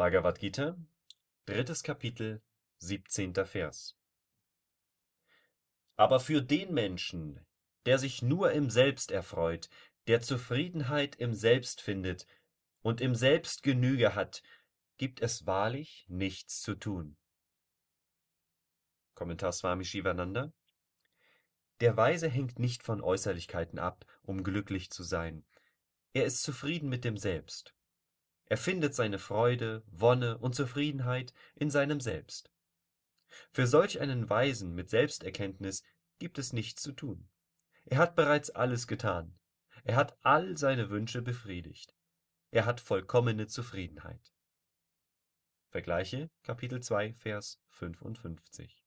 Bhagavad Gita, drittes Kapitel, 17. Vers. Aber für den Menschen, der sich nur im Selbst erfreut, der Zufriedenheit im Selbst findet und im Selbst Genüge hat, gibt es wahrlich nichts zu tun. Kommentar Swami Shivananda Der Weise hängt nicht von Äußerlichkeiten ab, um glücklich zu sein. Er ist zufrieden mit dem Selbst. Er findet seine Freude, Wonne und Zufriedenheit in seinem Selbst. Für solch einen Weisen mit Selbsterkenntnis gibt es nichts zu tun. Er hat bereits alles getan. Er hat all seine Wünsche befriedigt. Er hat vollkommene Zufriedenheit. Vergleiche Kapitel 2 Vers 55